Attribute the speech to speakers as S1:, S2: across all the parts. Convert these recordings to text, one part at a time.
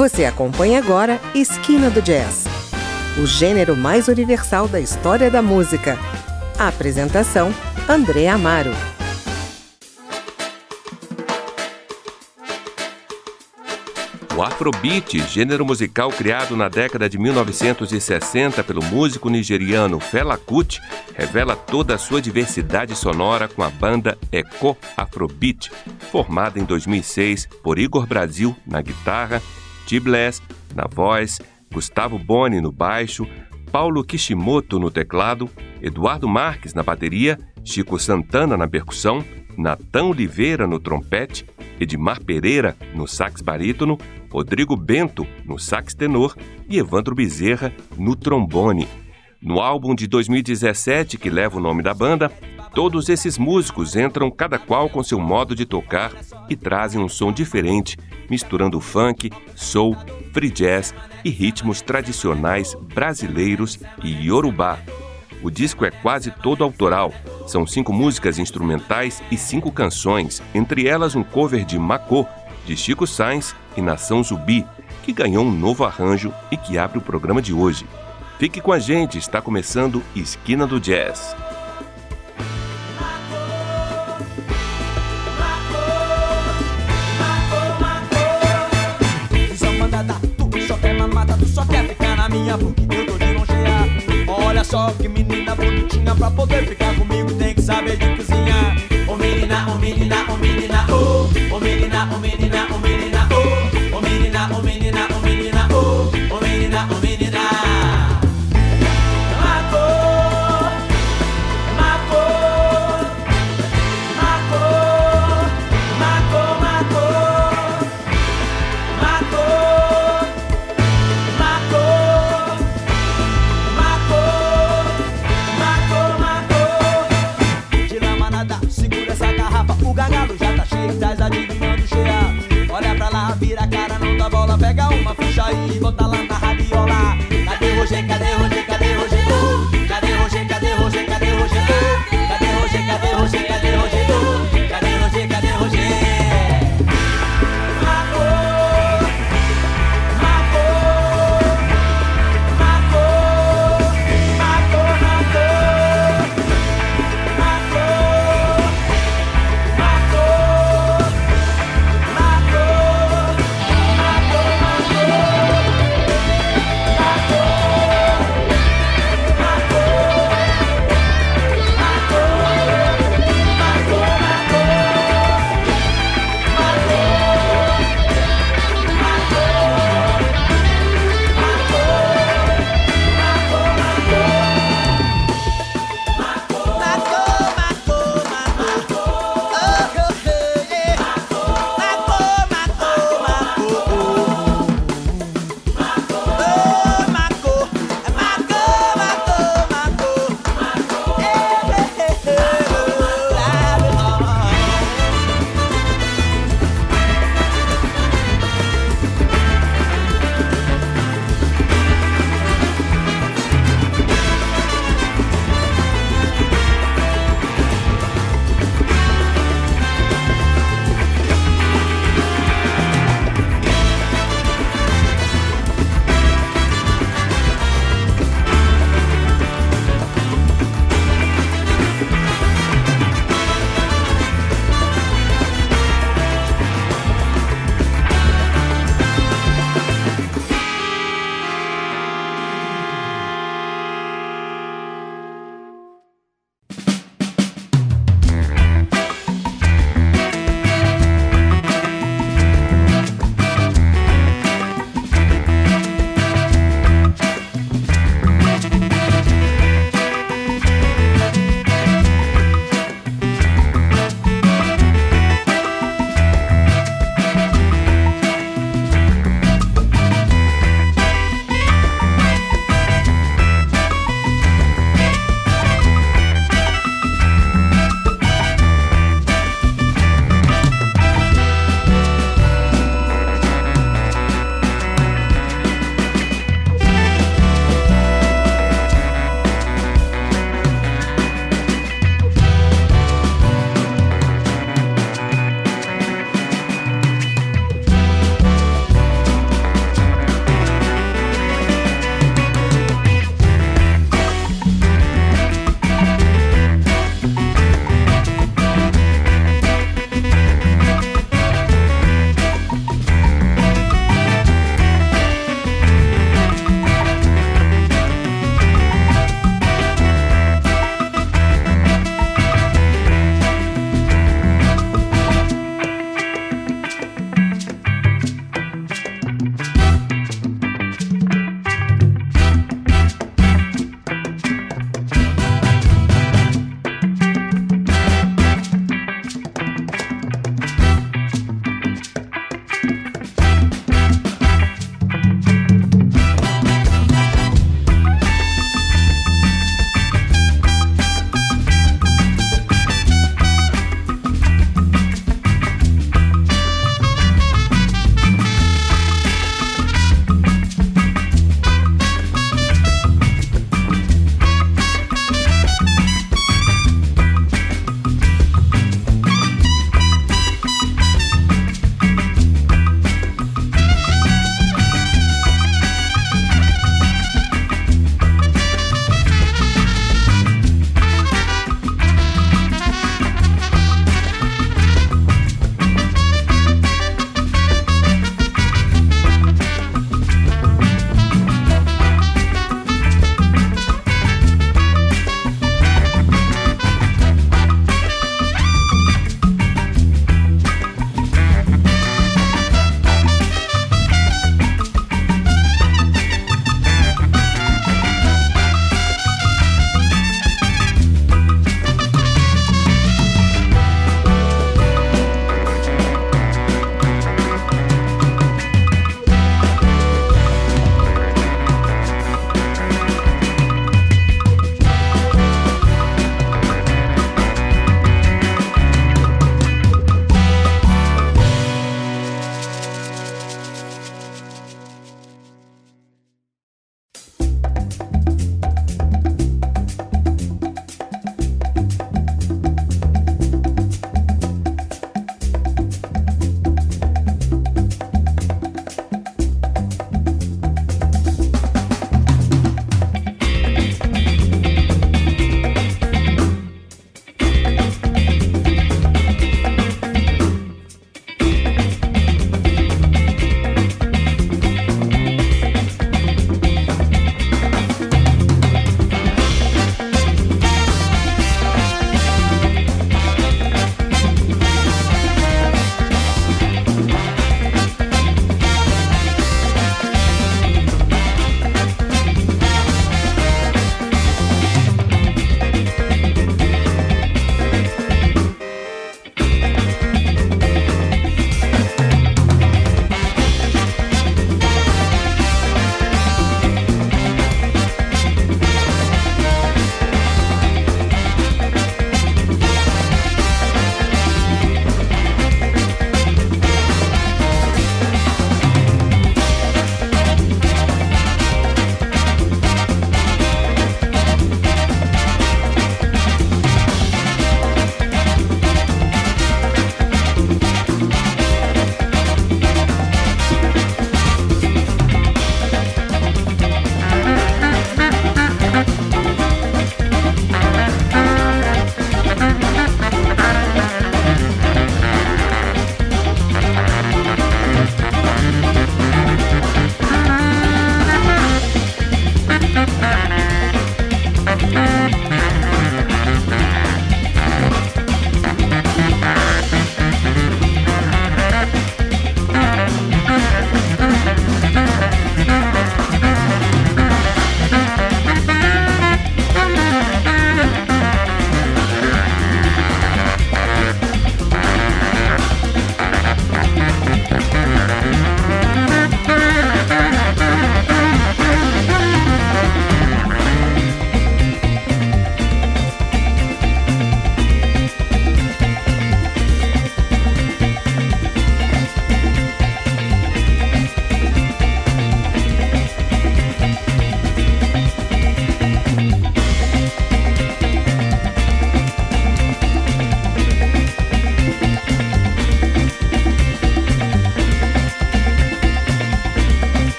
S1: Você acompanha agora Esquina do Jazz, o gênero mais universal da história da música. A apresentação: André Amaro.
S2: O Afrobeat, gênero musical criado na década de 1960 pelo músico nigeriano Fela Kuti, revela toda a sua diversidade sonora com a banda Eco Afrobeat, formada em 2006 por Igor Brasil na guitarra Tibless na voz, Gustavo Boni no baixo, Paulo Kishimoto no teclado, Eduardo Marques na bateria, Chico Santana na percussão, Natan Oliveira no trompete, Edmar Pereira no sax barítono, Rodrigo Bento no sax tenor e Evandro Bezerra no trombone. No álbum de 2017, que leva o nome da banda, todos esses músicos entram cada qual com seu modo de tocar e trazem um som diferente, misturando funk, soul, free jazz e ritmos tradicionais brasileiros e iorubá. O disco é quase todo autoral. São cinco músicas instrumentais e cinco canções, entre elas um cover de Macô, de Chico Sainz e Nação Zubi, que ganhou um novo arranjo e que abre o programa de hoje. Fique com a gente, está começando Esquina do Jazz.
S3: Minha porque eu tô de longear. Olha só que menina bonitinha pra poder ficar comigo tem que saber de cozinhar. Ô menina, ô menina, ô menina, ô, ô menina, ô menina, ô menina,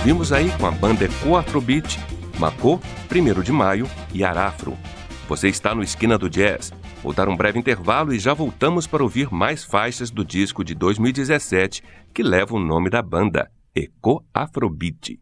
S2: Ouvimos aí com a banda Eco Afrobeat, Macô, 1 de Maio e Arafro. Você está no Esquina do Jazz. Vou dar um breve intervalo e já voltamos para ouvir mais faixas do disco de 2017 que leva o nome da banda, Eco Afrobeat.